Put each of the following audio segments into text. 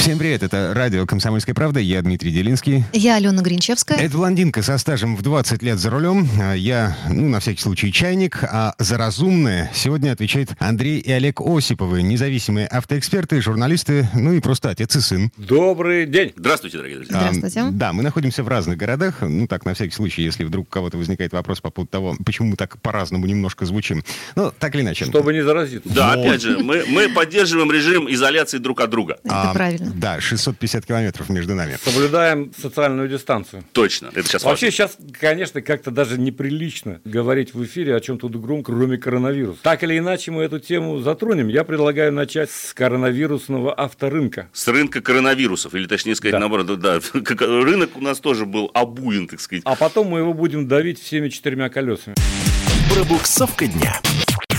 Всем привет, это радио «Комсомольская правда», я Дмитрий Делинский. Я Алена Гринчевская. Это блондинка со стажем в 20 лет за рулем. А Я, ну, на всякий случай, чайник, а за разумное сегодня отвечает Андрей и Олег Осиповы, независимые автоэксперты, журналисты, ну и просто отец и сын. Добрый день. Здравствуйте, дорогие друзья. А, Здравствуйте. да, мы находимся в разных городах. Ну, так, на всякий случай, если вдруг у кого-то возникает вопрос по поводу того, почему мы так по-разному немножко звучим. Ну, так или иначе. Чтобы не заразиться. Да, Вот. опять же, мы, мы поддерживаем режим изоляции друг от друга. Это А, правильно. Да, 650 километров между нами. Соблюдаем социальную дистанцию. Точно. Это сейчас Вообще важно. сейчас, конечно, как-то даже неприлично другом в эфире о чем-то другом, кроме коронавируса. Так или иначе мы эту тему затронем. Я предлагаю начать с коронавирусного авторынка. С рынка коронавирусов, или точнее сказать, Да. наоборот, да, рынок у нас тоже был обуен, так сказать. А потом мы его будем давить всеми четырьмя колесами. Пробуксовка дня.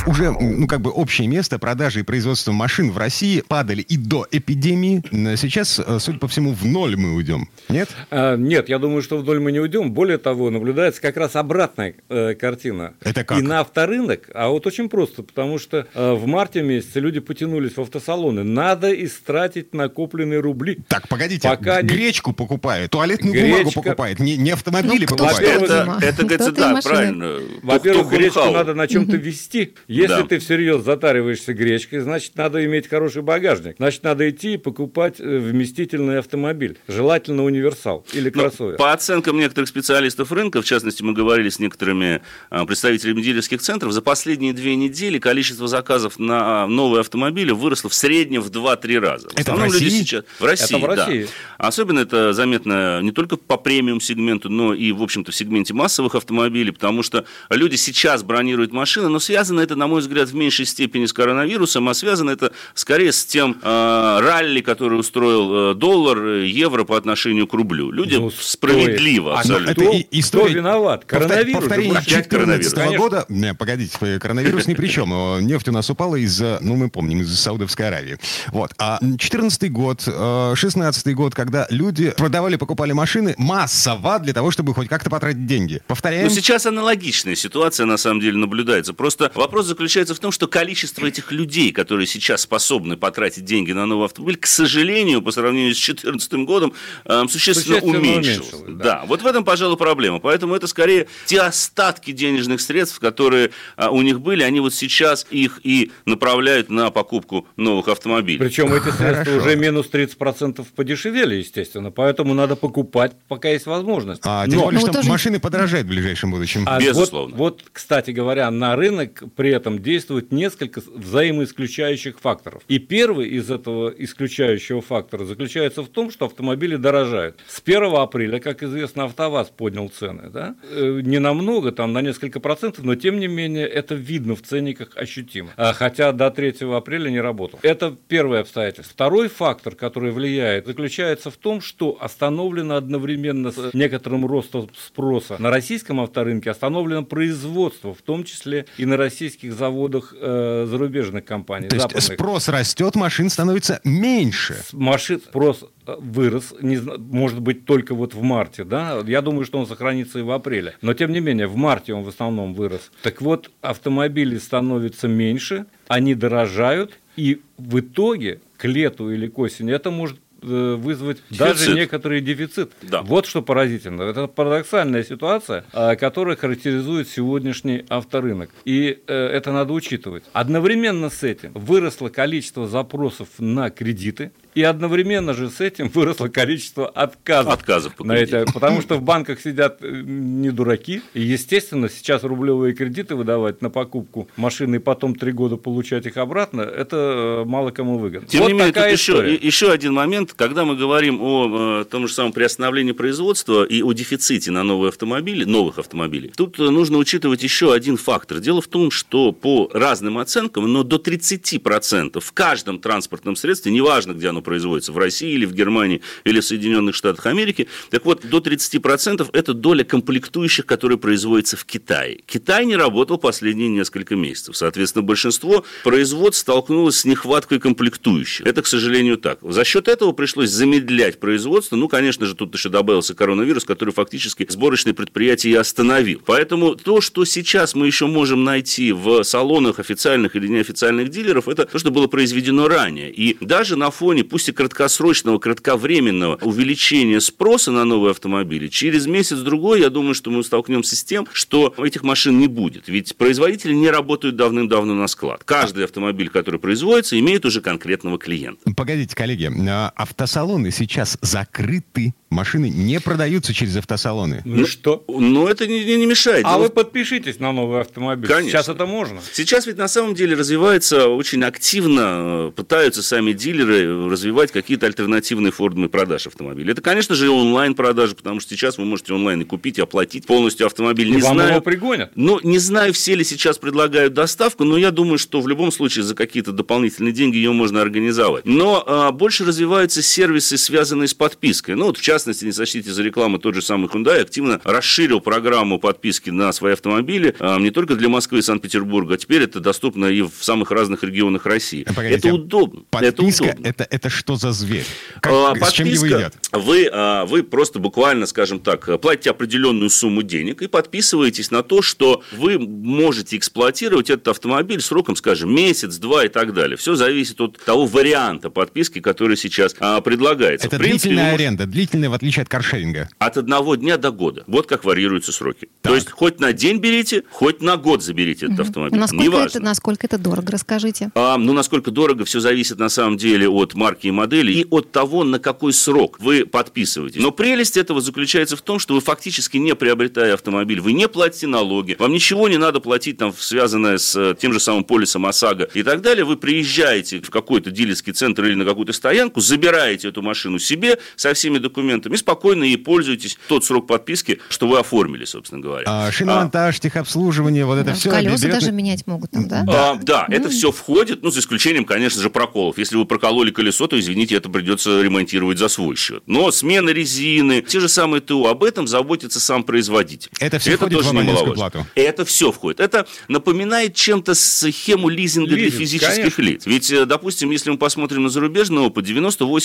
Уже, ну, как бы общее место продажи и производства машин в России падали и до эпидемии. Сейчас, э, судя по всему, в ноль мы уйдем. Нет? А, нет, я думаю, что вдоль мы не уйдем. Более того, наблюдается как раз обратная э, картина. Это как? И на авторынок, а вот очень просто, потому что э, в марте месяце люди потянулись в автосалоны. Надо истратить накопленные рубли. Так, погодите, Пока не- гречку покупает, туалетную бумагу Гречка. покупает, не, не автомобили Ну, покупает. Это, это, Кто-то и да, машины. правильно. Во-первых, гречку надо на чем-то вести. Если Да. ты всерьез затариваешься гречкой, значит, надо иметь хороший багажник. Значит, надо идти и покупать э, вместительный автомобиль. Желательно универсал или Ну, кроссовер. по оценкам некоторых специалистов рынка, в частности, мы говорили с некоторыми а, представителями дилерских центров, за последние две недели количество заказов на а, новые автомобили выросло в среднем в 2-3 раза. В Это в основном люди России? сейчас... В России, в да. России. Особенно это заметно не только по премиум-сегменту, но и, в общем-то, в сегменте массовых автомобилей, потому что люди сейчас бронируют машины, но связано это, на мой взгляд, в меньшей степени с коронавирусом, а связано это скорее с тем э, ралли, который устроил э, доллар, э, евро по отношению к рублю. Люди Ну, справедливо А, ну, абсолютно. это Кто- и- история- кто виноват? Повтор- Коронавирус? Повторение Да, опять коронавирус. 2014 Конечно. года. Не, погодите, э, коронавирус ни при чем. Нефть у нас упала из-за, ну, мы помним, из-за Саудовской Аравии. Вот. А 14 год, э, 16 год, когда люди продавали, покупали машины массово для того, чтобы хоть как-то потратить деньги. Повторяем. Ну, сейчас аналогичная ситуация, на самом деле, наблюдается. Просто вопрос заключается в том, что количество этих людей, которые сейчас способны потратить деньги на новый автомобиль, к сожалению, по сравнению с 2014 годом, э, существенно, Существенно уменьшилось. уменьшилось, да. да. вот в этом, пожалуй, проблема. Поэтому это скорее те остатки денежных средств, которые а, у них были, они вот сейчас их и направляют на покупку новых автомобилей. Причем эти средства Хорошо. уже минус 30% подешевели, естественно. Поэтому надо покупать, пока есть возможность. А, тем Но- более, Ну, что тоже- машины подорожают в ближайшем будущем. А Безусловно. Вот, вот, кстати говоря, на рынок при этом действует несколько взаимоисключающих факторов. И первый из этого исключающего фактора заключается в том, что автомобили дорожают. С 1 апреля, как известно, АвтоВАЗ поднял цены. Да? Э, Не намного, там на несколько процентов, но тем не менее это видно в ценниках ощутимо. А, Хотя до 3 апреля не работал. Это первое обстоятельство. Второй фактор, который влияет, заключается в том, что остановлено одновременно с некоторым ростом спроса на российском авторынке, остановлено производство, в том числе и на российских заводах э, зарубежных компаний. То есть западных. спрос растет, машин становится меньше. Машин спрос э, вырос, не может быть, только вот в марте, да, я думаю, что он сохранится и в апреле, но тем не менее, в марте он в основном вырос. Так вот, автомобилей становится меньше, они дорожают, и в итоге к лету или к осени это может э, вызвать даже Дефицит. некоторый дефицит. Да. Вот что поразительно. Это парадоксальная ситуация, а, которая характеризует сегодняшний авторынок. И э, это надо учитывать. Одновременно с этим выросло количество запросов на кредиты, и одновременно же с этим выросло количество отказов. Отказов по на эти, потому что в банках сидят э, не дураки. И, естественно, сейчас рублевые кредиты выдавать на покупку машины и потом три года получать их обратно, это э, мало кому выгодно. Тем вот не менее, тут еще, еще один момент, когда мы говорим о э, том же самом приостановлении производства и о дефиците на новые автомобили, новых автомобилей, тут э, нужно учитывать еще один фактор. Дело в том, что по разным оценкам, но до 30% в каждом транспортном средстве, неважно, где оно производится, в России или в Германии или в Соединенных Штатах Америки, так вот, до 30% это доля комплектующих, которые производятся в Китае. Китай не работал последние несколько месяцев. Соответственно, большинство производств столкнулось с нехваткой комплектующих. Это, к сожалению, так. За счет этого пришлось замедлять производство. Ну, конечно же, тут еще добавился коронавирус, который фактически сборочные предприятия и остановил. Поэтому то, что сейчас мы еще можем найти в салонах официальных или неофициальных дилеров, это то, что было произведено ранее. И даже на фоне, пусть и краткосрочного, кратковременного увеличения спроса на новые автомобили, через месяц-другой, я думаю, что мы столкнемся с тем, что этих машин не будет. Ведь производители не работают давным-давно на склад. Каждый автомобиль, который производится, имеет уже конкретного клиента. Погодите, коллеги, а автосалоны сейчас закрыты Машины не продаются через автосалоны. Ну, ну что? Ну, это не, не, мешает. А Дело... вы подпишитесь на новый автомобиль. Конечно. Сейчас это можно. Сейчас ведь на самом деле развивается очень активно, э, пытаются сами дилеры развивать какие-то альтернативные формы продаж автомобилей. Это, конечно же, онлайн-продажи, потому что сейчас вы можете онлайн и купить, и оплатить полностью автомобиль. Не Вам знаю, его пригонят? Ну, не знаю, все ли сейчас предлагают доставку, но я думаю, что в любом случае за какие-то дополнительные деньги ее можно организовать. Но а, больше развиваются сервисы, связанные с подпиской. Ну, вот в частности, не сочтите за рекламу, тот же самый Hyundai активно расширил программу подписки на свои автомобили а, не только для Москвы и Санкт-Петербурга, а теперь это доступно и в самых разных регионах России. Погодите, это удобно. Подписка это, удобно. Это, это что за зверь? Как, а, подписка, с чем его едят? Вы, а, вы просто буквально, скажем так, платите определенную сумму денег и подписываетесь на то, что вы можете эксплуатировать этот автомобиль сроком, скажем, месяц, два и так далее. Все зависит от того варианта подписки, который сейчас а, предлагается. Это принципе, длительная аренда, длительная, в отличие от каршеринга? От одного дня до года. Вот как варьируются сроки. Так. То есть, хоть на день берите, хоть на год заберите этот угу. автомобиль. Насколько Неважно. это, насколько это дорого, расскажите. А, ну, насколько дорого, все зависит на самом деле от марки и модели и от того, на какой срок вы подписываетесь. Но прелесть этого заключается в том, что вы фактически не приобретая автомобиль, вы не платите налоги, вам ничего не надо платить, там, связанное с э, тем же самым полисом ОСАГО и так далее. Вы приезжаете в какой-то дилерский центр или на какую-то стоянку, забираете эту машину себе со всеми документами, спокойно ей пользуетесь тот срок подписки, что вы оформили, собственно говоря. А, шиномонтаж, а, техобслуживание, вот это да, все. Колеса берет... даже менять могут там, да? А, да, ну... это все входит, ну, за исключением, конечно же, проколов. Если вы прокололи колесо, то, извините, это придется ремонтировать за свой счет. Но смена резины, те же самые ТУ, об этом заботится сам производитель. Это все это входит в абонентскую плату? Это все входит. Это напоминает чем-то схему лизинга Лизинг, для физических конечно. лиц. Ведь, э, допустим, если мы посмотрим на зарубежный опыт, 98%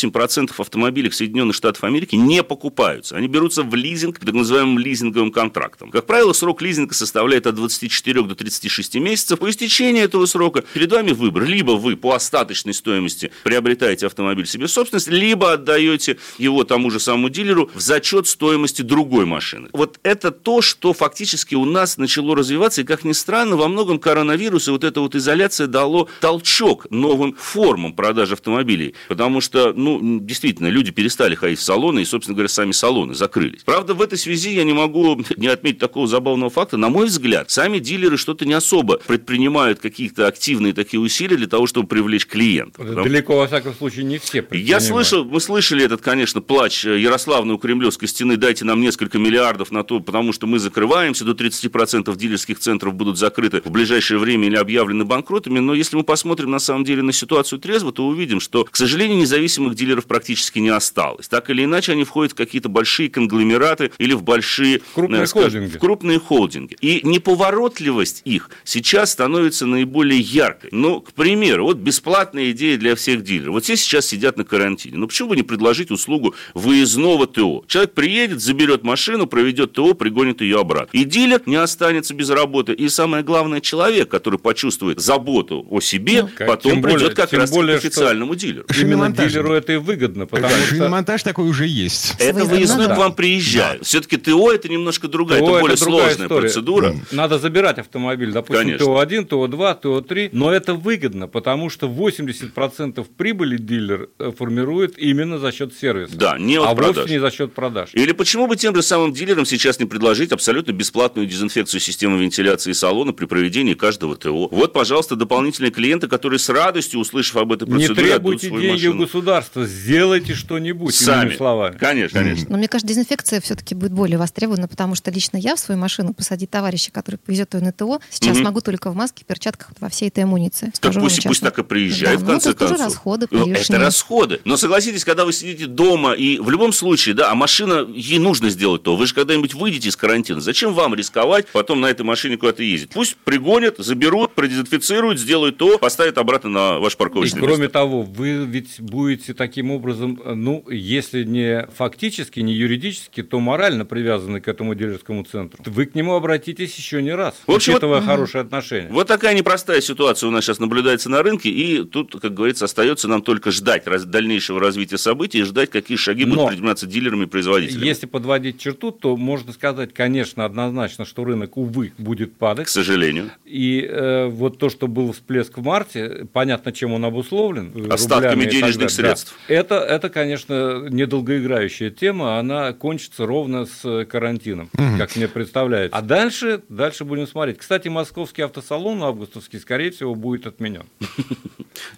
автомобилей в Соединенных Штатах Америки не покупаются. Они берутся в лизинг, так называемым лизинговым контрактом. Как правило, срок лизинга составляет от 24 до 36 месяцев. По истечении этого срока перед вами выбор. Либо вы по остаточной стоимости приобретаете автомобиль себе в собственность, либо отдаете его тому же самому дилеру в зачет стоимости другой машины. Вот это то, что фактически у нас начало развиваться, и, как ни странно, во многом коронавирус и вот эта вот изоляция дало толчок новым формам продажи автомобилей. Потому что, ну, действительно, люди перестали ходить в салоны, и, собственно говоря, сами салоны закрылись. Правда, в этой связи я не могу не отметить такого забавного факта. На мой взгляд, сами дилеры что-то не особо предпринимают какие-то активные такие усилия для того, чтобы привлечь клиентов. Далеко, во всяком случае, не все Я слышал, мы слышали этот, конечно, плач Ярославны у Кремлевской стены, дайте нам несколько миллиардов на то, потому что мы закрываемся, до 30% дилерских центров будут закрыты в ближайшее время или объявлены банкротами, но если мы посмотрим на самом деле на ситуацию трезво, то увидим, что, к сожалению, независимых дилеров практически не осталось. Так или иначе, они входят в какие-то большие конгломераты или в большие крупные, э, скажем, холдинги. В крупные холдинги. И неповоротливость их сейчас становится наиболее яркой. Ну, к примеру, вот бесплатная идея для всех дилеров. Вот все сейчас сидят на карантине. Ну, почему бы не предложить услугу выездного ТО? Человек приедет, заберет машину, проведет ТО, пригонит ее обратно. И дилер не останется без работы. И самое главное, человек, который почувствует заботу о себе, ну, потом придет более, как раз более, к официальному дилеру. Именно дилеру это и выгодно, потому что... Шиномонтаж такой уже есть. Это выездной к вам приезжает. Да. Все-таки ТО это немножко другая, ТО это более это сложная история. процедура. Надо забирать автомобиль, допустим, ТО-1, ТО-2, ТО-3, но это выгодно, потому что 80% прибыли дилер э, формирует именно за счет сервиса. Да, не от а продаж. вовсе не за счет продаж. Или почему бы тем же самым дилерам сейчас не предложить абсолютно бесплатную дезинфекцию системы вентиляции салона при проведении каждого ТО? Вот, пожалуйста, дополнительные клиенты, которые с радостью, услышав об этой процедуре, Не требуйте деньги машину. у государства, сделайте что-нибудь, Сами. словами. Конечно, конечно. Но мне кажется, дезинфекция все-таки будет более востребована, потому что лично я в свою машину посадить товарища, который повезет ее на ТО, сейчас угу. могу только в маске, перчатках, во всей этой амуниции. Так пусть, пусть так и приезжает, да, в конце ну, концов. Это расходы ну, Это расходы. Но согласитесь, когда вы сидите дома, и в любом случае, да, а машина, ей нужно сделать то. Вы же когда-нибудь выйдете из карантина, зачем вам рисковать, потом на этой машине куда-то ездить? Пусть пригонят, заберут, продезинфицируют, сделают то, поставят обратно на ваш парковочный И кроме того, вы ведь будете таким образом, ну, если не фактически, не юридически, то морально привязаны к этому дилерскому центру. Вы к нему обратитесь еще не раз, В общем, учитывая вот- хорошие отношения. Вот такая непростая ситуация у нас сейчас наблюдается на рынке, и тут, как говорится, остается нам только ждать раз- дальнейшего развития событий и ждать, какие шаги будут Но- предприниматься дилерами и производителями. Если подводить черту, то можно сказать, конечно, однозначно, что рынок, увы, будет К падать. сожалению. И э, вот то, что был всплеск в марте, понятно, чем он обусловлен. э, Остатками денежных далее. Да. Это, это, конечно, недолгоиграющая тема, она кончится ровно с карантином, как мне представляется. А дальше, дальше будем смотреть. Кстати, московский автосалон августовский, скорее всего, будет отменен.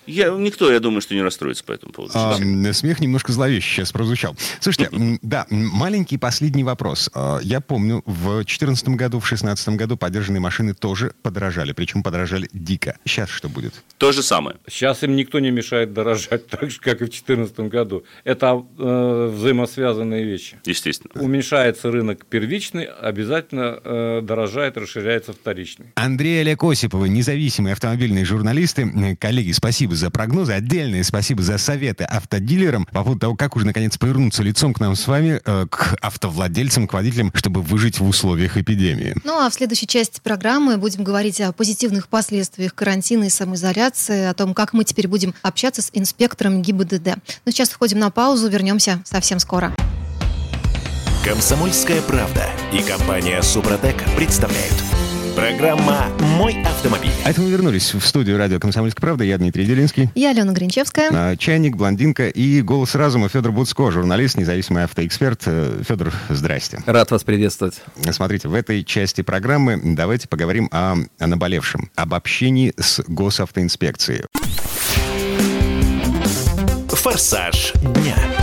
Я, никто, я думаю, что не расстроится по этому поводу. А, смех немножко зловеще сейчас прозвучал. Слушайте, да, маленький последний вопрос. А, Я помню, в 2014 году, в 2016 году подержанные машины тоже подорожали, причем подорожали дико. Сейчас что будет? То же самое. Сейчас им никто не мешает дорожать так же, как и в 2014 году. Это э, взаимосвязанные вещи. Естественно. Уменьшается рынок первичный, обязательно э, дорожает, расширяется вторичный. Андрей Олег Осиповы, независимые автомобильные журналисты. Коллеги, спасибо за прогнозы. Отдельное спасибо за советы автодилерам по поводу того, как уже наконец повернуться лицом к нам с вами, э, к автовладельцам, к водителям, чтобы выжить в условиях эпидемии. Ну а в следующей части программы будем говорить о позитивных последствиях карантина и самоизоляции, о том, как мы теперь будем общаться с инспектором ГИБДД. Но сейчас входим на паузу, вернемся совсем скоро. Комсомольская правда и компания Супротек представляют. Программа «Мой автомобиль». А это мы вернулись в студию радио «Комсомольская правда». Я Дмитрий Делинский. Я Алена Гринчевская. А, Чайник, блондинка и голос разума Федор Буцко, журналист, независимый автоэксперт. Э, Федор, здрасте. Рад вас приветствовать. Смотрите, в этой части программы давайте поговорим о, о наболевшем, об общении с госавтоинспекцией. «Форсаж дня».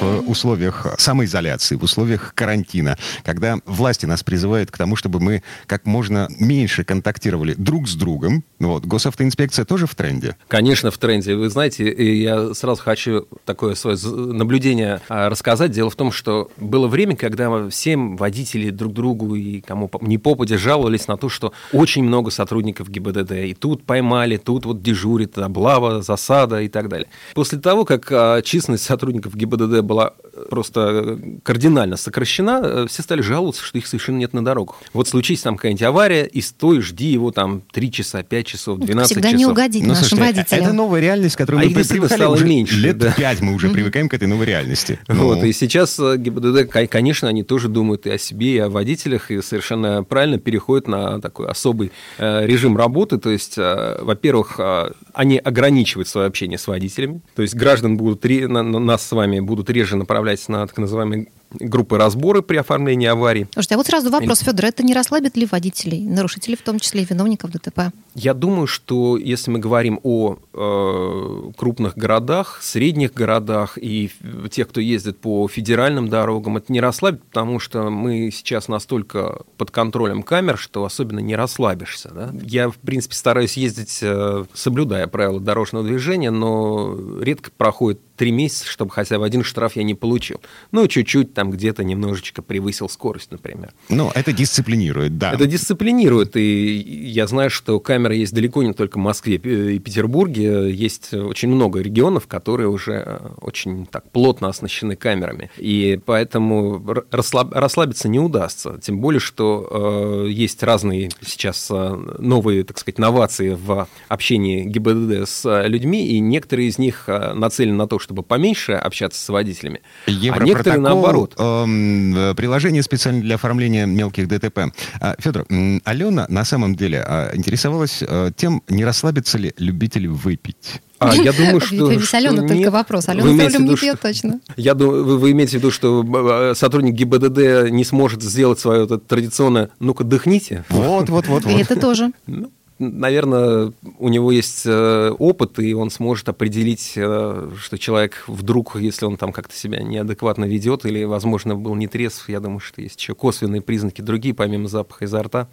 В условиях самоизоляции, в условиях карантина, когда власти нас призывают к тому, чтобы мы как можно меньше контактировали друг с другом, вот, госавтоинспекция тоже в тренде. Конечно, в тренде. Вы знаете, я сразу хочу такое свое наблюдение а, рассказать. Дело в том, что было время, когда всем водители друг другу и кому не попадя жаловались на то, что очень много сотрудников ГИБДД. И тут поймали, тут вот дежурит облава, засада и так далее. После того, как а, численность сотрудников ГИБДД была просто кардинально сокращена, э, все стали жаловаться, что их совершенно нет на дорогах. Вот случись там какая-нибудь авария, и стой, жди его там 3 часа, 5 часов, 12 Всегда часов. не угодить Ну, нашим слушайте, водителям. это новая реальность, к которой А мы привыкали стало уже меньше, лет да. пять мы уже привыкаем к этой новой реальности. Вот, Ну, и сейчас э, ГИБДД, кон- конечно, они тоже думают и о себе, и о водителях, и совершенно правильно переходят на такой особый э, режим работы. То есть, э, во-первых, э, они ограничивают свое общение с водителями. То есть, граждан будут, нас с вами будут реже направлять на так называемые группы разборы при оформлении аварий. Слушайте, а вот сразу вопрос, Федор, это не расслабит ли водителей, нарушителей, в том числе и виновников ДТП? Я думаю, что если мы говорим о э, крупных городах, средних городах и тех, кто ездит по федеральным дорогам, это не расслабит, потому что мы сейчас настолько под контролем камер, что особенно не расслабишься. да. Я, в принципе, стараюсь ездить, э, соблюдая правила дорожного движения, но редко проходит три месяца, чтобы хотя бы один штраф я не получил. Ну, чуть-чуть там где-то немножечко превысил скорость, например. ну, это дисциплинирует, да. Это дисциплинирует, и я знаю, что камеры есть далеко не только в Москве и Петербурге, есть очень много регионов, которые уже очень так плотно оснащены камерами, и поэтому расслаб- расслабиться не удастся, тем более, что э, есть разные сейчас э, новые, так сказать, новации в общении ГИБДД с людьми, и некоторые из них э, нацелены на то, чтобы поменьше общаться с водителями, а некоторые наоборот. Эм, э, приложение специально для оформления мелких ДТП. А, Федор, Алена на самом деле а, интересовалась э, тем, не расслабятся ли любители выпить. А, я думаю, что... Ведь Алена что только нет. вопрос. Вы Алена за имеете в рулем не виду, пьет что- точно. Я думаю, вы, вы имеете в виду, что э, сотрудник ГИБДД не сможет сделать свое вот это традиционное «ну-ка, дыхните». Вот, вот, вот, И вот. это тоже. Ну, наверное, у него есть э, опыт, и он сможет определить, э, что человек вдруг, если он там как-то себя неадекватно ведет или, возможно, был не трезв, я думаю, что есть еще косвенные признаки другие, помимо запаха изо рта.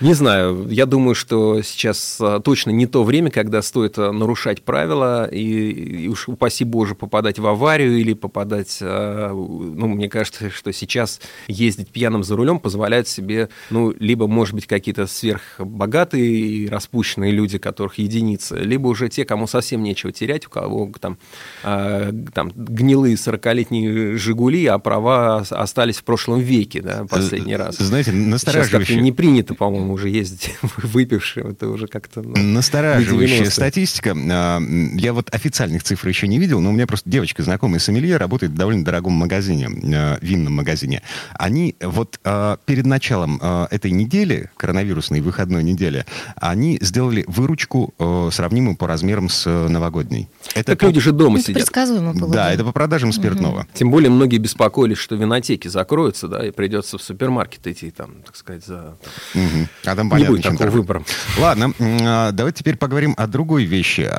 Не знаю. Я думаю, что сейчас а, точно не то время, когда стоит а, нарушать правила и, и уж упаси Боже попадать в аварию или попадать... А, ну, мне кажется, что сейчас ездить пьяным за рулем позволяет себе, ну, либо, может быть, какие-то сверхбогатые и распущенные люди, которых единицы, либо уже те, кому совсем нечего терять, у кого там, там гнилые 40-летние «Жигули», а права остались в прошлом веке, да, последний раз. Знаете, настораживающе. Сейчас не принято, по-моему, уже ездить выпившим. Это уже как-то... Ну, Настораживающая статистика. А, я вот официальных цифр еще не видел, но у меня просто девочка знакомая сомелье работает в довольно дорогом магазине, а, винном магазине. Они вот а, перед началом этой недели, коронавирусной выходной недели, они сделали выручку сравнимую по размерам с новогодней. Это так по... люди же дома это сидят. предсказуемо было. Да, это по продажам спиртного. Угу. Тем более многие беспокоились, что винотеки закроются, да, и придется в супермаркет идти, там, так сказать, за... Угу. А там понятно, не будет такого выбора. Ладно, а, давайте теперь поговорим о другой вещи.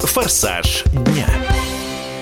Форсаж дня.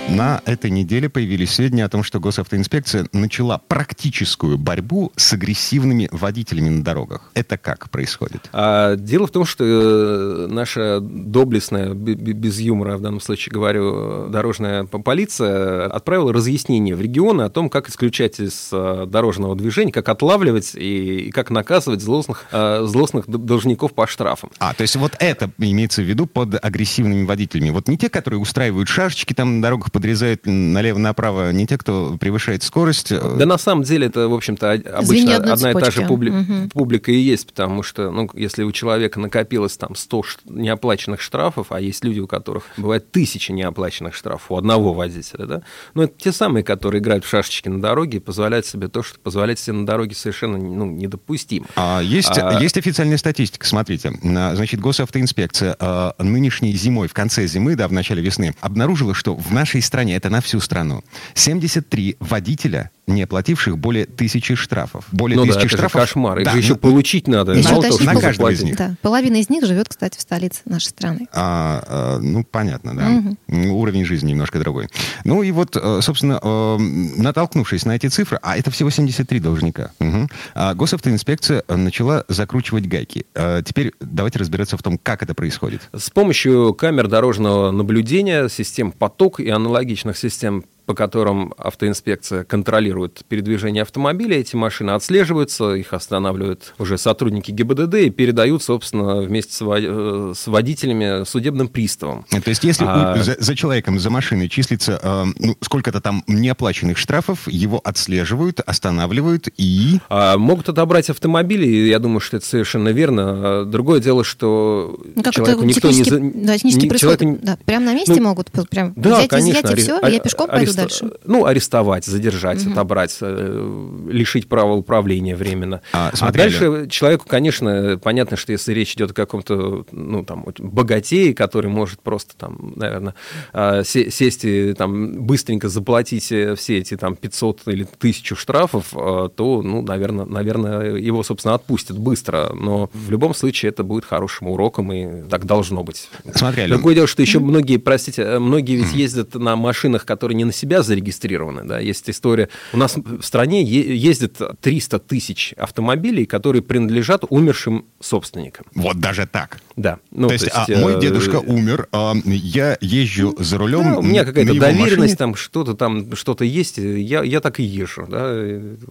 На этой неделе появились сведения о том, что госавтоинспекция начала практическую борьбу с агрессивными водителями на дорогах. Это как происходит? А, дело в том, что э, наша доблестная, без юмора в данном случае говорю, дорожная полиция отправила разъяснение в регионы о том, как исключать из э, дорожного движения, как отлавливать и как наказывать злостных, э, злостных должников по штрафам. А, то есть вот это имеется в виду под агрессивными водителями. Вот не те, которые устраивают шашечки там на дорогах, подрезают налево-направо не те, кто превышает скорость. Да на самом деле это, в общем-то, обычно одна цепочка. и та же публи... угу. публика и есть, потому что, ну, если у человека накопилось там 100 неоплаченных штрафов, а есть люди, у которых бывает тысячи неоплаченных штрафов у одного водителя, да, ну, это те самые, которые играют в шашечки на дороге и позволяют себе то, что позволяет себе на дороге совершенно ну, недопустимо. А, есть, а... есть официальная статистика, смотрите. Значит, госавтоинспекция а, нынешней зимой, в конце зимы, да, в начале весны, обнаружила, что в нашей стране, это на всю страну, 73 водителя не оплативших более тысячи штрафов. Более ну тысячи да, это штрафов. Же кошмар. Их да, же еще ну, получить надо. Еще Мало того, на каждого из них. Да. Половина из них живет, кстати, в столице нашей страны. А, а, ну, понятно, да. Угу. Уровень жизни немножко другой. Ну и вот, э, собственно, э, натолкнувшись на эти цифры, а это всего 73 должника, угу, а госавтоинспекция начала закручивать гайки. А теперь давайте разбираться в том, как это происходит. С помощью камер дорожного наблюдения, систем поток и аналогичных систем по которым автоинспекция контролирует передвижение автомобиля, эти машины отслеживаются, их останавливают уже сотрудники ГИБДД и передают, собственно, вместе с э, водителями судебным приставам. То есть если а... за, за человеком, за машиной числится э, ну, сколько-то там неоплаченных штрафов, его отслеживают, останавливают и... А, могут отобрать автомобили, и я думаю, что это совершенно верно. Другое дело, что ну, как человеку никто не... Да, технически не, происходит. Человек... Да, прямо на месте ну, могут прям да, взять, конечно, изъять, и все, а, я пешком пойду. Дальше. Ну, арестовать, задержать, угу. отобрать, э, лишить права управления временно. А, а дальше человеку, конечно, понятно, что если речь идет о каком-то, ну, там, богатее, который может просто, там, наверное, а, сесть и там быстренько заплатить все эти там 500 или 1000 штрафов, то, ну, наверное, наверное, его, собственно, отпустят быстро. Но в любом случае это будет хорошим уроком, и так должно быть. Смотри, Другое дело, что еще многие, простите, многие ведь ездят на машинах, которые не на себя зарегистрированы. Да? Есть история. У нас в стране ездит 300 тысяч автомобилей, которые принадлежат умершим собственникам. Вот даже так? Да. Ну, то, то есть, есть а, мой э, дедушка умер, а я езжу за рулем. Да, у меня какая-то доверенность, машине. там что-то там что-то есть, я, я так и езжу. Да,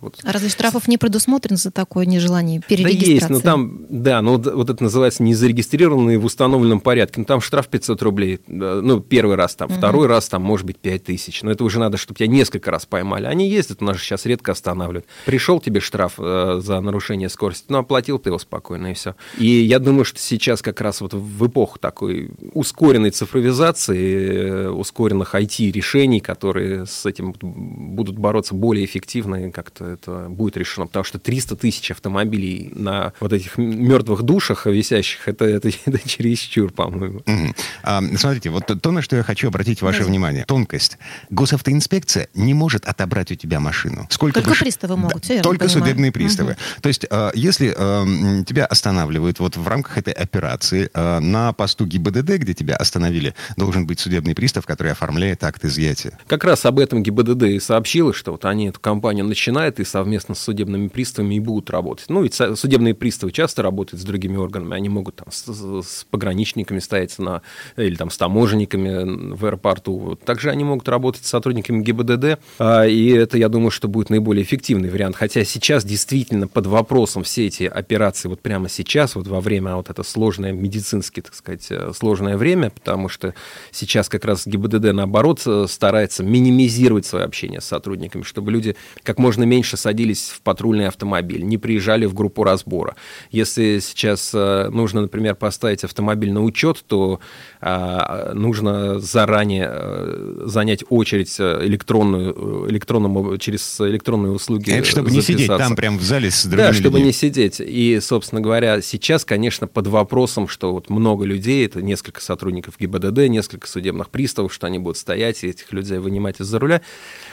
вот. А разве штрафов не предусмотрен за такое нежелание перерегистрации? Да есть, но там, да, ну вот, вот это называется не зарегистрированные в установленном порядке. Ну там штраф 500 рублей, ну первый раз там, угу. второй раз там может быть 5 тысяч. Но это уже надо, чтобы тебя несколько раз поймали. Они ездят, у нас же сейчас редко останавливают. Пришел тебе штраф э, за нарушение скорости, ну оплатил ты его спокойно и все. И я думаю, что сейчас как раз вот в эпоху такой ускоренной цифровизации, ускоренных IT-решений, которые с этим будут бороться более эффективно, и как-то это будет решено. Потому что 300 тысяч автомобилей на вот этих мертвых душах висящих, это, это, это чересчур, по-моему. Угу. А, смотрите, вот то, на что я хочу обратить ваше да. внимание. Тонкость. Гос госавтоинспекция не может отобрать у тебя машину. Сколько Только бы ш- приставы могут, верно Только понимаю. судебные приставы. Мгм. То есть, э, если э, тебя останавливают вот в рамках этой операции э, на посту ГИБДД, где тебя остановили, должен быть судебный пристав, который оформляет акт изъятия. Как раз об этом ГИБДД и сообщила, что вот они эту кампанию начинают и совместно с судебными приставами и будут работать. Ну, ведь судебные приставы часто работают с другими органами, они могут там с, с пограничниками стоять на, или там с таможенниками в аэропорту. Также они могут работать с сотрудниками ГИБДД, а, и это, я думаю, что будет наиболее эффективный вариант. Хотя сейчас действительно под вопросом все эти операции вот прямо сейчас, вот во время вот это сложное медицински, так сказать, э, сложное время, потому что сейчас как раз ГИБДД, наоборот, э, старается минимизировать свое общение с сотрудниками, чтобы люди как можно меньше садились в патрульный автомобиль, не приезжали в группу разбора. Если сейчас э, нужно, например, поставить автомобиль на учет, то а, нужно заранее занять очередь э, электронную, электронному, через электронные услуги. Это чтобы не сидеть записаться. там прям в зале с другими Да, чтобы людьми. не сидеть. И, собственно говоря, сейчас, конечно, под вопросом, что вот много людей, это несколько сотрудников ГИБДД, несколько судебных приставов, что они будут стоять и этих людей вынимать из-за руля.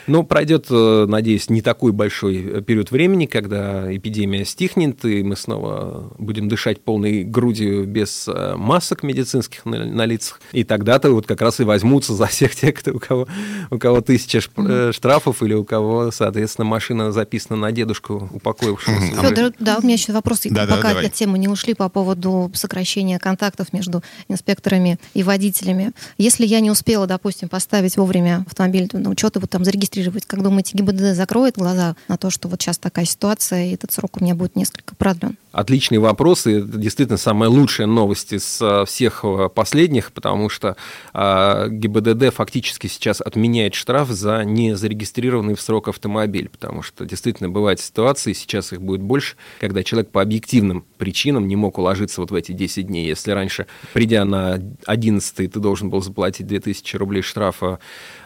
Но пройдет, э, надеюсь, не такой большой э, период времени, когда эпидемия стихнет, и мы снова будем дышать полной грудью без э, масок медицинских на, на лицах. И тогда-то вот как раз и возьмутся за всех тех, кто, у, кого, у кого тысяча шп- э, штрафов или у кого, соответственно, машина записана на дедушку, упокоившегося. Федор, да, у меня еще вопрос, Да, да, пока давай. от темы не ушли по поводу сокращения контактов между инспекторами и водителями. Если я не успела, допустим, поставить вовремя автомобиль на учет и вот там зарегистрировать, как думаете, ГИБДД закроет глаза на то, что вот сейчас такая ситуация, и этот срок у меня будет несколько продлен? Отличный вопрос, и это действительно самая лучшая новость из а, всех а, последних, потому что а, ГИБДД фактически сейчас отменяет штраф за незарегистрированный в срок автомобиль, потому что действительно бывают ситуации, сейчас их будет больше, когда человек по объективным причинам не мог уложиться вот в эти 10 дней. Если раньше, придя на 11 ты должен был заплатить 2000 рублей штрафа,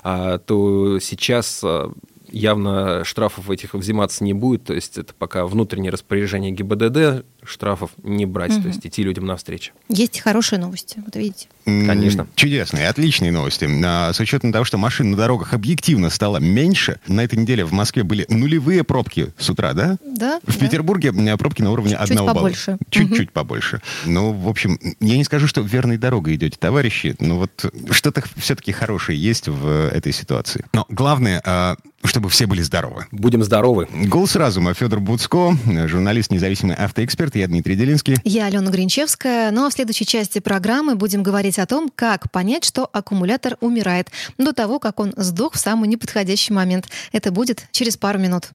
а, то сейчас а, явно штрафов этих взиматься не будет, то есть это пока внутреннее распоряжение ГИБДД, штрафов не брать, то есть идти людям навстречу. Есть хорошие новости, вот видите. Конечно. Чудесные, отличные новости. А, С учетом того, что машин на дорогах объективно стало меньше, на этой неделе в Москве были нулевые пробки с утра, да? Да? В да. Петербурге м, пробки на уровне Чуть-чуть одного балла. побольше. Чуть-чуть побольше. Ну, в общем, я не скажу, что верной дорогой идете, товарищи, но вот что-то все-таки хорошее есть в э, этой ситуации. Но главное, а, чтобы все были здоровы. Будем здоровы. Голос разума. Федор Буцко, журналист, независимый автоэксперт. Я Дмитрий Делинский. Я Алена Гринчевская, ну а в следующей части программы будем говорить о том, как понять, что аккумулятор умирает до того, как он сдох в самый неподходящий момент. Это будет через пару минут.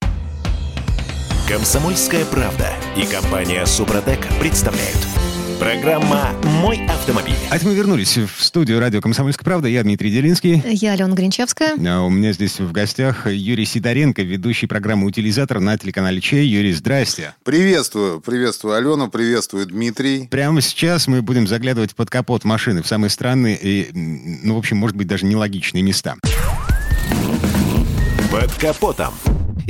Комсомольская правда и компания Супротек представляют. Программа «Мой автомобиль». А это мы вернулись в студию радио «Комсомольская правда». Я Дмитрий Делинский. Я Алена Гринчевская. А У меня здесь в гостях Юрий Сидоренко, ведущий программы «Утилизатор» на телеканале Чей. Юрий, здрасте. Приветствую, приветствую Алену, приветствую Дмитрий. Прямо сейчас мы будем заглядывать под капот машины в самые странные и, ну, в общем, может быть, даже нелогичные места. Под капотом.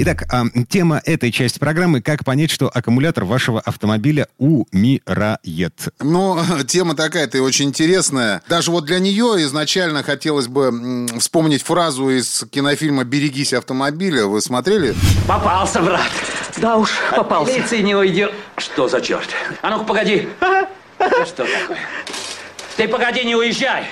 Итак, а, тема этой части программы «Как понять, что аккумулятор вашего автомобиля умирает». Ну, тема такая-то и очень интересная. Даже вот для нее изначально хотелось бы вспомнить фразу из кинофильма «Берегись автомобиля». Вы смотрели? Попался, брат. Да уж, попался. Милиции не уйдет. Что за черт? А ну-ка, погоди. Что такое? Ты погоди, не уезжай.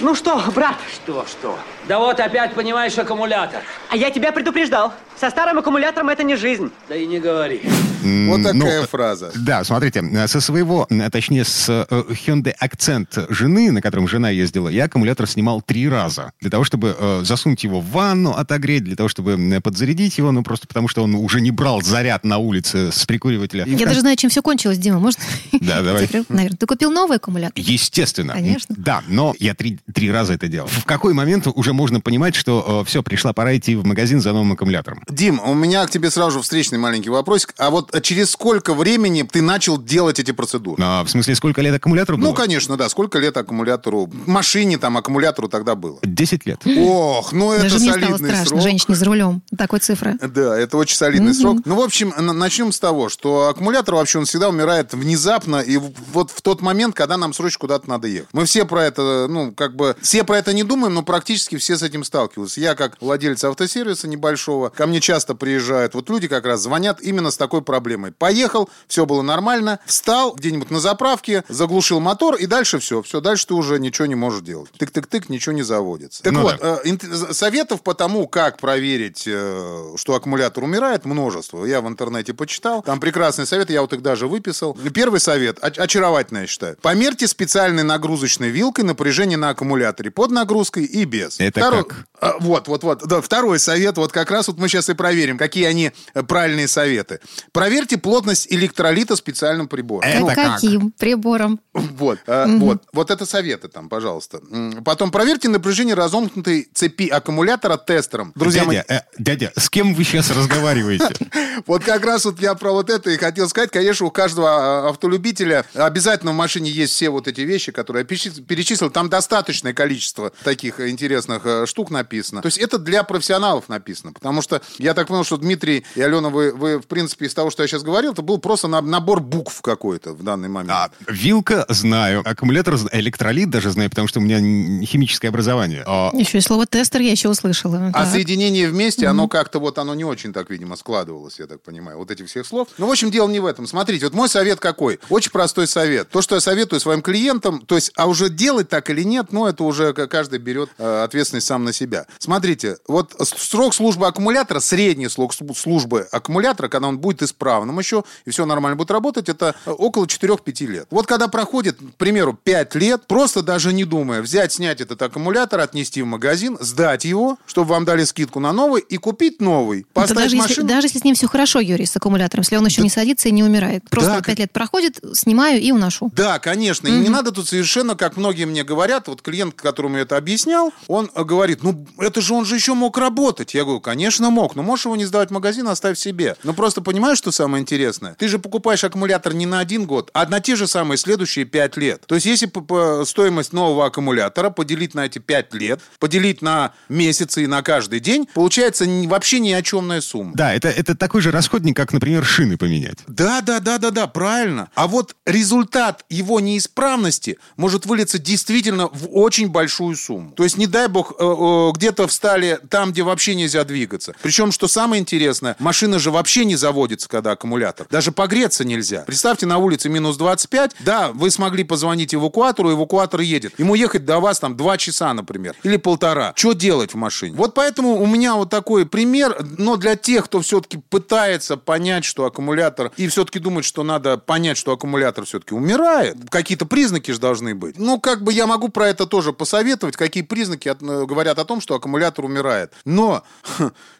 Ну что, брат, Что, что? Да вот опять, понимаешь, аккумулятор. а я тебя предупреждал. Со старым аккумулятором это не жизнь. Да и не говори. Вот ну, такая фраза. Да, смотрите, со своего, а, точнее, с э, Hyundai Accent жены, на котором жена ездила, я аккумулятор снимал три раза. Для того, чтобы э, засунуть его в ванну, отогреть, для того, чтобы подзарядить его, ну, просто потому что он уже не брал заряд на улице с прикуривателя. Я кон- даже знаю, чем все кончилось, Дима. Можно? Да, давай. Наверное, ты купил новый аккумулятор? Естественно. Конечно. Да, но я три, три раза это делал. В какой момент уже можно понимать, что все, пришла пора идти в магазин за новым аккумулятором? Дим, у меня к тебе сразу же встречный маленький вопросик. А вот э, через сколько времени ты начал делать эти процедуры? А, в смысле, сколько лет аккумулятору было? Ну, конечно, да. Сколько лет аккумулятору, машине там аккумулятору тогда было? 10 лет. Ох, ну это Даже мне стало солидный страшно, срок. женщине за рулем. Такой цифры. Да, это очень солидный срок. Ну, в общем, начнем с того, что аккумулятор вообще он всегда умирает внезапно и вот в тот момент, когда нам срочно куда-то надо ехать. Мы все про это, ну, как бы, все про это не думаем, но практически все с этим сталкиваются. Я, как владелец автосервиса небольшого, ко мне часто приезжают вот люди как раз звонят именно с такой проблемой. Поехал, все было нормально, встал где-нибудь на заправке, заглушил мотор, и дальше все. Все, дальше ты уже ничего не можешь делать. Тык-тык-тык, ничего не заводится. Так Ну вот, да. Э, Советов по тому, как проверить, э, что аккумулятор умирает, множество. Я в интернете почитал. Там прекрасный совет, я вот их даже выписал. Первый совет, оч- очаровательный, я считаю. Померьте специальной нагрузочной вилкой напряжение на аккумуляторе под нагрузкой и без. Это Второй- как? А, Вот, вот, вот. Да, второй совет, вот как раз вот мы сейчас и проверим, какие они э, правильные советы. Проверьте плотность электролита специальным прибором. Это Ну, как? Каким прибором? вот, э, вот, вот это советы там, пожалуйста. Потом проверьте напряжение разомкнутой цепи аккумулятора тестером. Друзья мои, дядя, э, дядя, с кем вы сейчас разговариваете? вот как раз вот я про вот это и хотел сказать. Конечно, у каждого а, автолюбителя обязательно в машине есть все вот эти вещи, которые я перечис- перечислил. Там достаточное количество таких интересных э, штук написано. То есть это для профессионалов написано. Потому что я так понял, что Дмитрий и Алена, вы, вы в принципе, из того, что я сейчас говорил, это был просто на- набор букв какой-то в данный момент. А, вилка знаю, аккумулятор электролит даже знаю, потому что у меня химическое образование. А, Еще и слово тестер я еще услышала. А Так. соединение вместе, оно как-то вот, оно не очень так, видимо, складывалось, я так понимаю, вот этих всех слов. Ну, в общем, дело не в этом. Смотрите, вот мой совет какой? Очень простой совет. То, что я советую своим клиентам, то есть, а уже делать так или нет, ну, это уже каждый берет э, ответственность сам на себя. Смотрите, вот срок службы аккумулятора, средний срок слу- службы аккумулятора, когда он будет исправным еще, и все нормально будет работать, это э, около 4-5 лет. Вот когда проходит, к примеру, 5 лет, просто даже не думая, взять, снять этот аккумулятор, отнести в магазин, сдать его, чтобы вам дали скидку на новый, и купить новый. Поставить даже, если, машину. даже если с ним все хорошо, Юрий, с аккумулятором, если он еще не садится и не умирает. Просто Да, вот пять лет проходит, снимаю и уношу. Да, конечно. И не надо тут совершенно, как многие мне говорят, вот клиент, которому я это объяснял, он э, говорит, ну, это же он же еще мог работать. Я говорю, конечно, мог, но можешь его не сдавать в магазин, оставь себе. Но просто понимаешь, что самое интересное? Ты же покупаешь аккумулятор не на один год, а на те же самые следующие пять лет. То есть, если стоимость нового аккумулятора поделить на эти пять лет, поделить на месяцы и на каждый день, получается вообще ни о чемная сумма. да, это, это такой же расходник, как, например, шины поменять. Да, да, да, да, да, правильно. А вот результат его неисправности может вылиться действительно в очень большую сумму. То есть, не дай бог, э, э, где-то встали там, где вообще нельзя двигаться. Причем, что самое интересное, машина же вообще не заводится, когда аккумулятор. Даже погреться нельзя. Представьте, на улице минус 25, да, вы смогли позвонить эвакуатору, эвакуатор едет. Ему ехать до вас там два часа, например, или полтора. Что делать в машине? Вот поэтому у меня вот такой пример, но для тех, кто все-таки пытается понять, что аккумулятор, и все-таки думает, что надо понять, что аккумулятор все-таки умирает, какие-то признаки же должны быть. Ну, как бы я могу про это тоже посоветовать, какие признаки от- э, говорят о том, что аккумулятор умирает. Но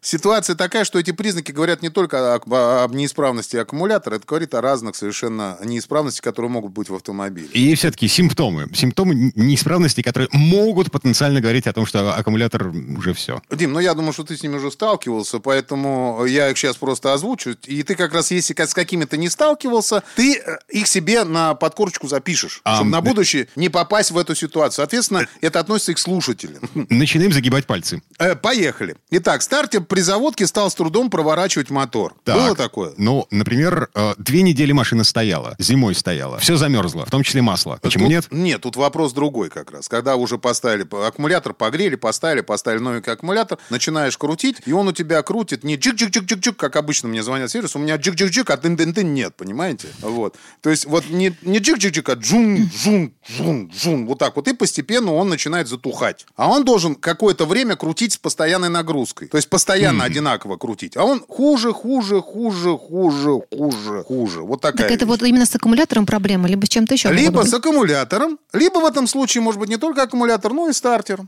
ситуация такая, что эти признаки говорят не только об, об неисправности аккумулятора, это говорит о разных совершенно неисправностях, которые могут быть в автомобиле. И все-таки симптомы. Симптомы неисправности, которые могут потенциально говорить о том, что аккумулятор уже все. Дим, ну я думаю, что ты с ними уже сталкивался, поэтому я их сейчас просто озвучу. И ты как раз, если с какими-то не сталкивался, ты э, их себе на подкорочку запишешь, А, чтобы на будущее не попасть в эту ситуацию. Соответственно, это относится и к слушателям. Начинаем загибать пальцы. Э, Поехали. Итак, стартер при заводке стал с трудом проворачивать мотор. Так. Было такое? Ну, например, э, две недели машина стояла, зимой стояла, все замерзло, в том числе масло. Почему Тут- нет? Нет, тут вопрос другой как раз. Когда уже поставили аккумулятор, погрели, поставили, поставили новенький аккумулятор, начинаешь крутить, и он у тебя крутит не джик-джик-джик-джик-джик, как обычно мне звонят сервис, у меня джик-джик-джик, а тын-тын-тын нет, понимаете? Вот. То есть вот не, не джик-джик-джик, а джун, джун, джун, джун, вот так вот. И постепенно он начинает затухать. А он должен какое-то время крутить с постоянной нагрузкой. То есть постоянно одинаково крутить. А он хуже, хуже, хуже, хуже, хуже, хуже. Вот такая Так это вещь. вот именно с аккумулятором проблема, либо с чем-то еще? Либо с аккумулятором, либо в этом случае, может быть, не только аккумулятор, но и стартер.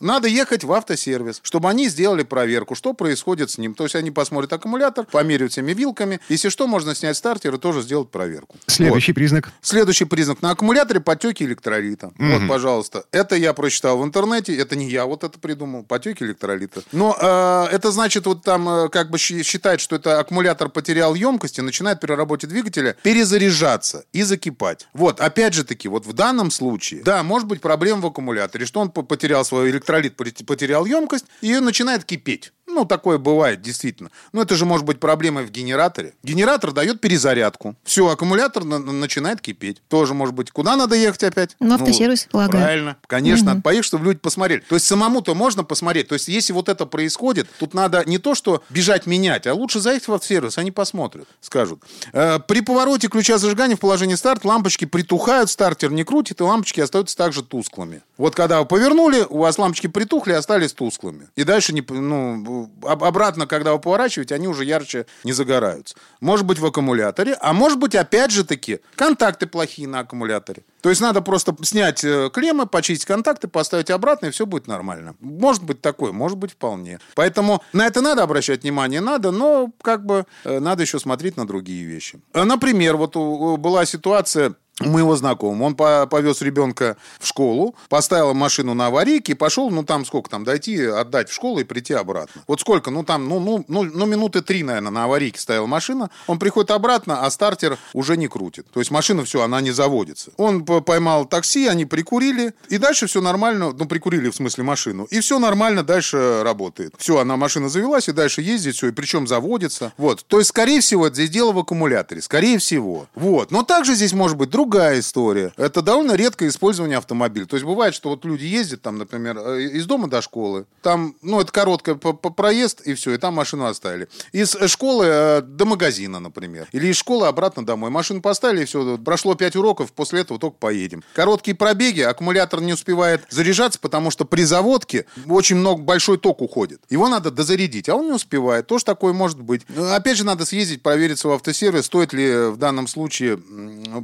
Надо ехать в автосервис, чтобы они сделали проверку, что происходит с ним. То есть они посмотрят аккумулятор, померяют всеми вилками. Если что, можно снять стартер и тоже сделать проверку. Следующий признак. Вот. Следующий признак. На аккумуляторе потеки электролита. Вот, пожалуйста. Это я прочитал в интернете. Это не я вот это придумал. Потеки электролита. Но э, это значит, вот там э, как бы считать, что это аккумулятор потерял емкость и начинает при работе двигателя перезаряжаться и закипать. Вот, опять же таки, вот в данном случае, да, может быть проблема в аккумуляторе, что он по- потерял свой электролит, поте- потерял емкость, и начинает кипеть. Ну, такое бывает, действительно. Но это же может быть проблемой в генераторе. Генератор дает перезарядку. Все, аккумулятор на- на- начинает кипеть. Тоже может быть. Куда надо ехать опять? Ну, автосервис, полагаю. Правильно. Конечно, надо поехать, чтобы люди посмотрели. То есть самому-то можно посмотреть. То есть если вот это происходит, тут надо не то, что бежать менять, а лучше заехать в автосервис, они посмотрят, скажут. Э, При повороте ключа зажигания в положении старт лампочки притухают, стартер не крутит, и лампочки остаются также тусклыми. Вот когда вы повернули, у вас лампочки притухли остались тусклыми. И дальше, не, ну, обратно, когда вы поворачиваете, они уже ярче не загораются. Может быть в аккумуляторе, а может быть, опять же таки, контакты плохие на аккумуляторе. То есть надо просто снять э, клеммы, почистить контакты, поставить обратно, и все будет нормально. Может быть такое, может быть вполне. Поэтому на это надо обращать внимание, надо, но как бы э, надо еще смотреть на другие вещи. Э, Например, вот была ситуация моего знакомого. Он по- повез ребенка в школу, поставил машину на аварийке и пошел, ну, там сколько там, дойти, отдать в школу и прийти обратно. Вот сколько? Ну, там, ну, ну, ну, ну минуты три, наверное, на аварийке стояла машина. Он приходит обратно, а стартер уже не крутит. То есть машина, все, она не заводится. Он поймал такси, они прикурили, и дальше все нормально, ну, прикурили, в смысле, машину, и все нормально дальше работает. Все, она, машина завелась, и дальше ездит, все, и причем заводится. Вот. То есть, скорее всего, здесь дело в аккумуляторе. Скорее всего. Вот. Но также здесь может быть другая история. Это довольно редкое использование автомобиля. То есть, бывает, что вот люди ездят, там, например, э, из дома до школы. Там, ну, это короткий проезд, и все, и там машину оставили. Из э, школы э, до магазина, например. Или из школы обратно домой. Машину поставили, и все, прошло 5 уроков, после этого только поедем. Короткие пробеги, аккумулятор не успевает заряжаться, потому что при заводке очень много, большой ток уходит. Его надо дозарядить, а он не успевает. Тоже такое может быть. Опять же, надо съездить, провериться в автосервис, стоит ли в данном случае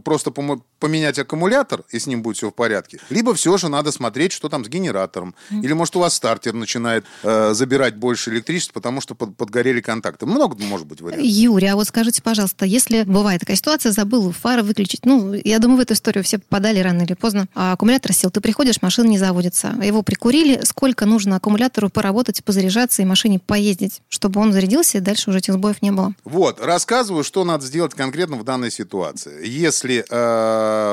просто помо- поменять аккумулятор, и с ним будет все в порядке. Либо все же надо смотреть, что там с генератором. Или, может, у вас стартер начинает э, забирать больше электричества, потому что под- подгорели контакты. Много может быть вариантов. Юрий, а вот скажите, пожалуйста, если бывает такая ситуация, забыл фары выключить, ну, я думаю, в эту историю все попадали рано или поздно, а аккумулятор сел, ты приходишь, машина не заводится, его прикурили, сколько нужно аккумулятору поработать, позаряжаться и машине поездить, чтобы он зарядился, и дальше уже этих сбоев не было? Вот, рассказываю, что надо сделать конкретно в данной ситуации. Если э,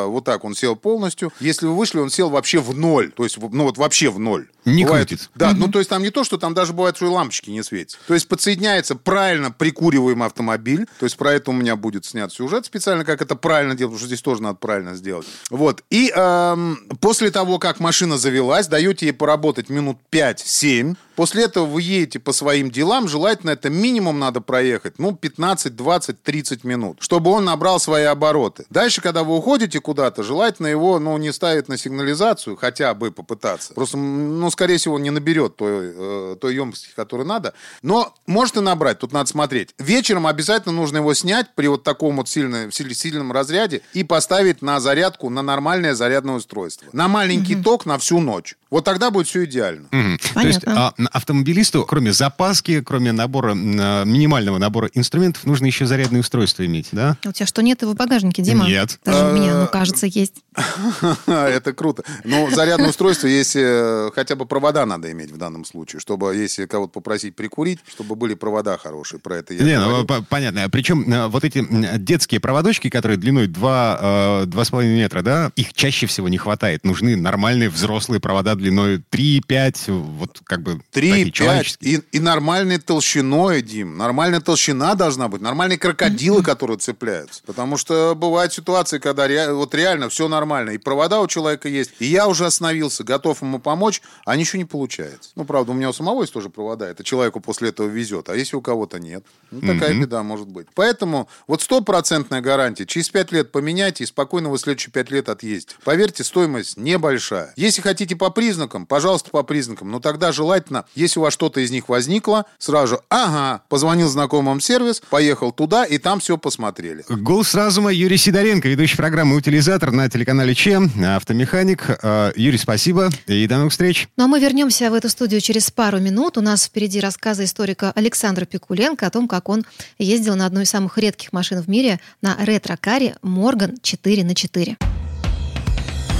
вот так он сел полностью, если вы вышли, он сел вообще в ноль, то есть, ну вот вообще в ноль. Не Бывает- крутит. Да, ну то есть там не то, что там даже бывает, что и лампочки не светятся. То есть подсоединяется правильно прикуриваемый автомобиль, то есть про это у меня будет снят сюжет специально, как это правильно делать, потому что здесь тоже надо правильно сделать. Вот, и эм, после того, как машина завелась, даете ей поработать минут 5-7, После этого вы едете по своим делам, желательно это минимум надо проехать, ну, 15, 20, 30 минут, чтобы он набрал свои обороты. Дальше, когда вы уходите куда-то, желательно его, ну, не ставить на сигнализацию, хотя бы попытаться. Просто, ну, скорее всего, он не наберет той, э, той емкости, которую надо. Но может и набрать, тут надо смотреть. Вечером обязательно нужно его снять при вот таком вот сильном, силь- сильном разряде и поставить на зарядку, на нормальное зарядное устройство. На маленький ток на всю ночь. Вот тогда будет все идеально. Мгм. То есть Понятно. а, автомобилисту, кроме запаски, кроме набора, а, минимального набора инструментов, нужно еще зарядное устройство иметь, да? У тебя что, нет его в багажнике, Дима? Нет. Даже у меня, А, ну, кажется, есть. Это круто. Но зарядное устройство, если э, хотя бы провода надо иметь в данном случае, чтобы, если кого-то попросить прикурить, чтобы были провода хорошие. Про это я Не, ну, понятно. Причем э, вот эти детские проводочки, которые длиной 2, 2,5 метра, да, их чаще всего не хватает. Нужны нормальные взрослые провода длиной 3-5, вот как бы Три, такие пять человеческие. и, и нормальной толщиной, Дим. Нормальная толщина должна быть. Нормальные крокодилы, которые цепляются. Потому что бывают ситуации, когда ре- вот реально все нормально. И провода у человека есть. И я уже остановился, готов ему помочь, а ничего не получается. Ну, правда, у меня у самого есть тоже провода. Это человеку после этого везет. А если у кого-то нет? Ну, такая беда может быть. Поэтому вот стопроцентная гарантия. Через пять лет поменяйте, и спокойно вы следующие пять лет отъездите. Поверьте, стоимость небольшая. Если хотите по признакам, пожалуйста, по признакам. Но тогда желательно, если у вас что-то из них возникло, сразу же, ага, позвонил знакомым сервис, поехал туда, и там все посмотрели. Голос разума Юрий Сидоренко, ведущий программы «Утилизатор» на телеканале ЧЕМ, автомеханик. Э, Юрий, спасибо и до новых встреч. Ну а мы вернемся в эту студию через пару минут. У нас впереди рассказы историка Александра Пикуленко о том, как он ездил на одной из самых редких машин в мире на ретро-каре Морган 4 на 4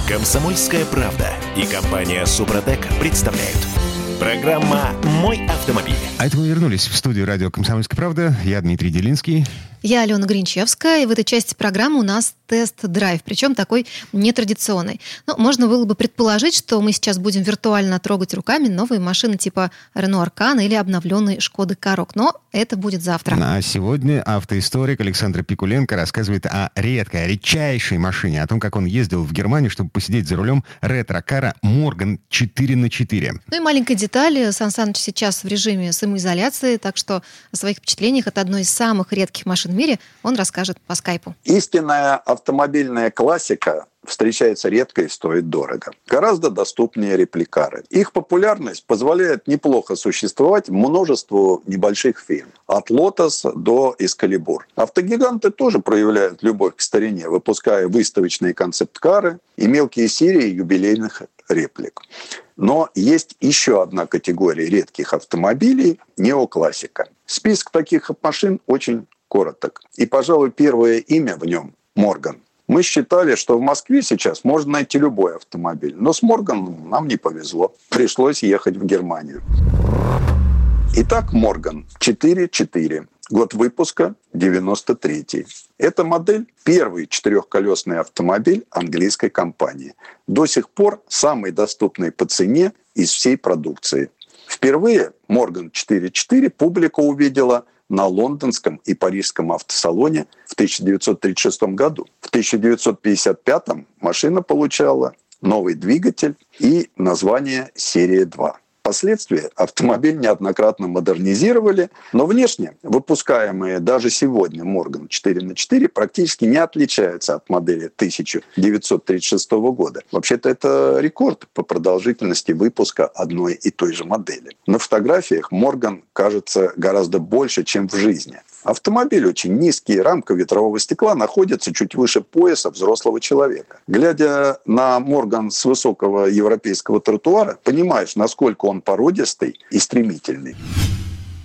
Комсомольская правда и компания Супротек представляют. Программа «Мой автомобиль». А это мы вернулись в студию радио «Комсомольская правда». Я Дмитрий Делинский. Я Алена Гринчевская, и в этой части программы у нас тест-драйв, причем такой нетрадиционный. Ну, можно было бы предположить, что мы сейчас будем виртуально трогать руками новые машины типа Renault Arcana или обновленный Шкоды Корок, но это будет завтра. А сегодня автоисторик Александр Пикуленко рассказывает о редкой, редчайшей машине, о том, как он ездил в Германию, чтобы посидеть за рулем ретро-кара Морган 4 на 4 Ну и маленькая деталь. Сан Саныч сейчас в режиме самоизоляции, так что о своих впечатлениях от одной из самых редких машин в мире он расскажет по скайпу. Истинная автомобильная классика встречается редко и стоит дорого. Гораздо доступнее репликары. Их популярность позволяет неплохо существовать множеству небольших фирм. От Lotus до Excalibur. Автогиганты тоже проявляют любовь к старине, выпуская выставочные концепт-кары и мелкие серии юбилейных реплик. Но есть еще одна категория редких автомобилей – неоклассика. Список таких машин очень короток. И, пожалуй, первое имя в нем – Морган. Мы считали, что в Москве сейчас можно найти любой автомобиль. Но с Морганом нам не повезло. Пришлось ехать в Германию. Итак, Морган 4.4. Год выпуска 93. Эта модель – первый четырехколесный автомобиль английской компании. До сих пор самый доступный по цене из всей продукции. Впервые Морган 4.4 публика увидела на лондонском и парижском автосалоне в 1936 году. В 1955 машина получала новый двигатель и название «Серия 2». Впоследствии автомобиль неоднократно модернизировали, но внешне выпускаемые даже сегодня Морган 4 на 4 практически не отличаются от модели 1936 года. Вообще-то это рекорд по продолжительности выпуска одной и той же модели. На фотографиях Морган кажется гораздо больше, чем в жизни. Автомобиль очень низкий, рамка ветрового стекла находится чуть выше пояса взрослого человека. Глядя на Морган с высокого европейского тротуара, понимаешь, насколько он породистый и стремительный.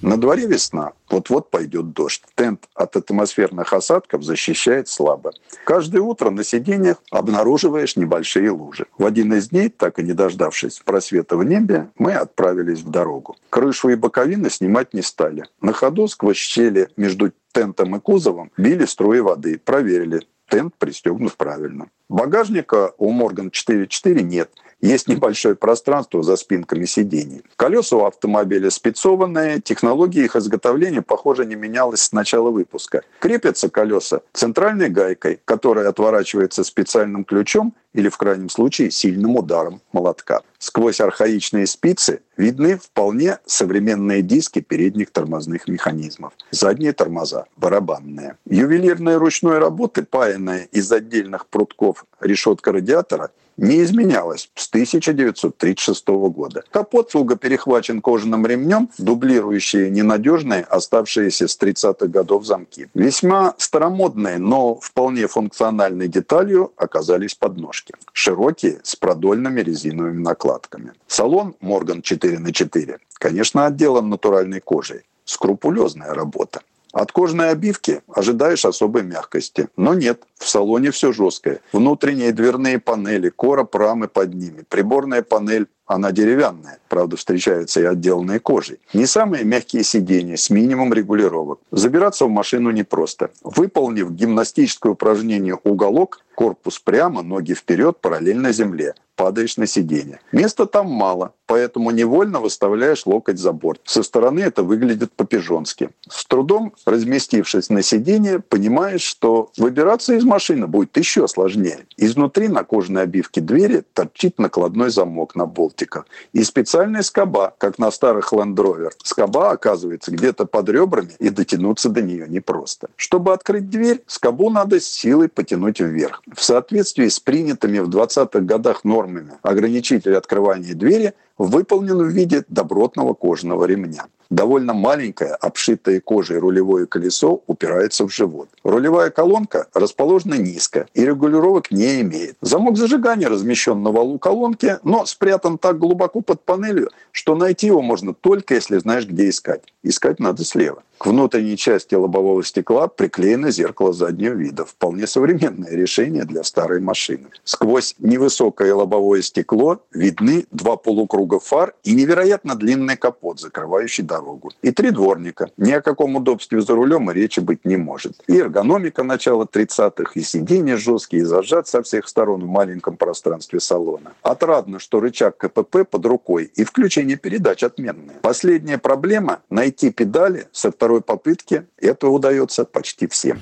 На дворе весна, вот-вот пойдет дождь. Тент от атмосферных осадков защищает слабо. Каждое утро на сиденьях обнаруживаешь небольшие лужи. В один из дней, так и не дождавшись просвета в небе, мы отправились в дорогу. Крышу и боковины снимать не стали. На ходу сквозь щели между тентом и кузовом били струи воды. Проверили, тент пристегнут правильно. Багажника у Морган 4.4 нет – есть небольшое пространство за спинками сидений. Колеса у автомобиля спецованные, технология их изготовления, похоже, не менялась с начала выпуска. Крепятся колеса центральной гайкой, которая отворачивается специальным ключом или, в крайнем случае, сильным ударом молотка. Сквозь архаичные спицы видны вполне современные диски передних тормозных механизмов. Задние тормоза – барабанные. Ювелирные ручной работы, паянная из отдельных прутков решетка радиатора, не изменялась с 1936 года. Капот туго перехвачен кожаным ремнем, дублирующие ненадежные оставшиеся с 30-х годов замки. Весьма старомодные, но вполне функциональной деталью оказались подножки. Широкие, с продольными резиновыми накладками. Салон Морган 4 на 4 конечно, отделан натуральной кожей. Скрупулезная работа. От кожной обивки ожидаешь особой мягкости. Но нет, в салоне все жесткое. Внутренние дверные панели, короб рамы под ними, приборная панель она деревянная, правда, встречаются и отделанные кожей. Не самые мягкие сиденья с минимум регулировок. Забираться в машину непросто. Выполнив гимнастическое упражнение «Уголок», корпус прямо, ноги вперед, параллельно земле падаешь на сиденье. Места там мало, поэтому невольно выставляешь локоть за борт. Со стороны это выглядит по-пижонски. С трудом разместившись на сиденье, понимаешь, что выбираться из машины будет еще сложнее. Изнутри на кожаной обивке двери торчит накладной замок на болтиках. И специальная скоба, как на старых Land Rover. Скоба оказывается где-то под ребрами, и дотянуться до нее непросто. Чтобы открыть дверь, скобу надо с силой потянуть вверх. В соответствии с принятыми в 20-х годах нормами ограничитель открывания двери выполнен в виде добротного кожаного ремня. Довольно маленькое, обшитое кожей рулевое колесо упирается в живот. Рулевая колонка расположена низко и регулировок не имеет. Замок зажигания размещен на валу колонки, но спрятан так глубоко под панелью, что найти его можно только если знаешь, где искать. Искать надо слева. К внутренней части лобового стекла приклеено зеркало заднего вида. Вполне современное решение для старой машины. Сквозь невысокое лобовое стекло видны два полукруга фар и невероятно длинный капот, закрывающий дорогу. И три дворника. Ни о каком удобстве за рулем и речи быть не может. И эргономика начала 30-х, и сиденья жесткие, и зажат со всех сторон в маленьком пространстве салона. Отрадно, что рычаг КПП под рукой и включение передач отменное. Последняя проблема – найти педали со второй попытки. Это удается почти всем.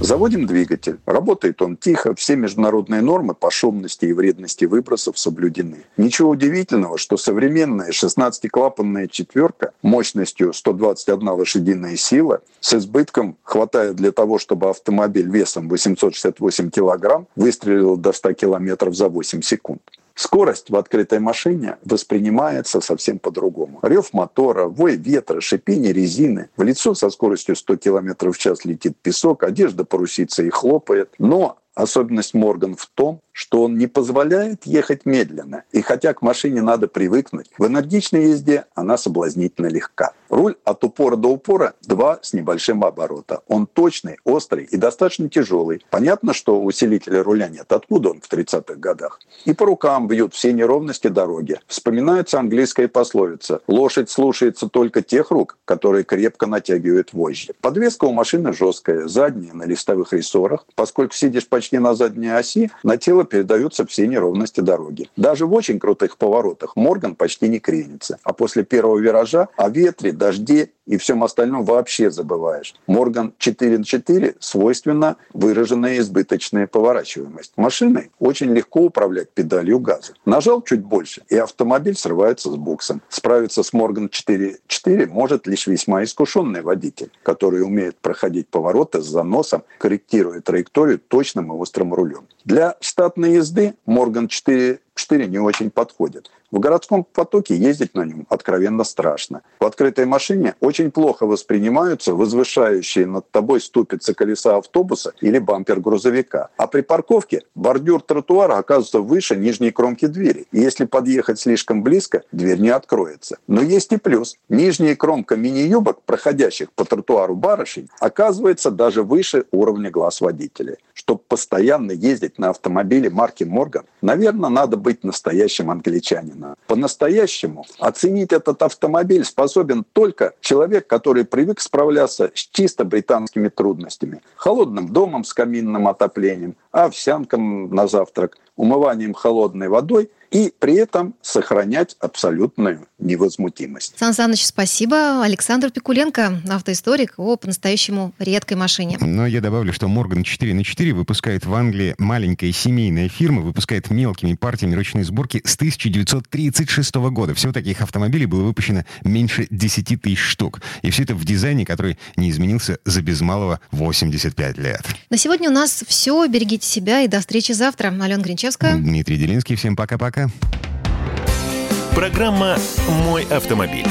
Заводим двигатель. Работает он тихо, все международные нормы по шумности и вредности выбросов соблюдены. Ничего удивительного, что современная 16-клапанная четверка мощностью 121 лошадиная сила с избытком хватает для того, чтобы автомобиль весом 868 килограмм выстрелил до 100 километров за 8 секунд. Скорость в открытой машине воспринимается совсем по-другому. Рев мотора, вой ветра, шипение резины. В лицо со скоростью 100 км в час летит песок, одежда порусится и хлопает. Но особенность Морган в том, что он не позволяет ехать медленно. И хотя к машине надо привыкнуть, в энергичной езде она соблазнительно легка. Руль от упора до упора 2 с небольшим оборота. Он точный, острый и достаточно тяжелый. Понятно, что усилителя руля нет. Откуда он в 30-х годах? И по рукам бьют все неровности дороги. Вспоминается английская пословица «Лошадь слушается только тех рук, которые крепко натягивают вожжи». Подвеска у машины жесткая, задняя на листовых рессорах. Поскольку сидишь почти на задней оси, на тело передаются все неровности дороги. Даже в очень крутых поворотах Морган почти не кренится. А после первого виража о ветре, дожде и всем остальном вообще забываешь. Морган 4 на 4 свойственно выраженная избыточная поворачиваемость. Машиной очень легко управлять педалью газа. Нажал чуть больше, и автомобиль срывается с буксом. Справиться с Морган 4.4 может лишь весьма искушенный водитель, который умеет проходить повороты с заносом, корректируя траекторию точным и острым рулем. Для штатной езды Морган 4 4 не очень подходит. В городском потоке ездить на нем откровенно страшно. В открытой машине очень плохо воспринимаются возвышающие над тобой ступицы колеса автобуса или бампер грузовика. А при парковке бордюр тротуара оказывается выше нижней кромки двери. И если подъехать слишком близко, дверь не откроется. Но есть и плюс. Нижняя кромка мини-юбок, проходящих по тротуару барышень, оказывается даже выше уровня глаз водителя. Чтобы постоянно ездить на автомобиле марки Морган, наверное, надо быть настоящим англичанином. По-настоящему оценить этот автомобиль способен только человек, который привык справляться с чисто британскими трудностями. Холодным домом с каминным отоплением, овсянком на завтрак, умыванием холодной водой и при этом сохранять абсолютную невозмутимость. Сан Саныч, спасибо. Александр Пикуленко, автоисторик о по-настоящему редкой машине. Но я добавлю, что Морган 4 на 4 выпускает в Англии маленькая семейная фирма, выпускает мелкими партиями ручной сборки с 1936 года. Всего таких автомобилей было выпущено меньше 10 тысяч штук. И все это в дизайне, который не изменился за без малого 85 лет. На сегодня у нас все. Берегите себя и до встречи завтра. Алена Гринчевская. Дмитрий Делинский. Всем пока-пока. Программа «Мой автомобиль».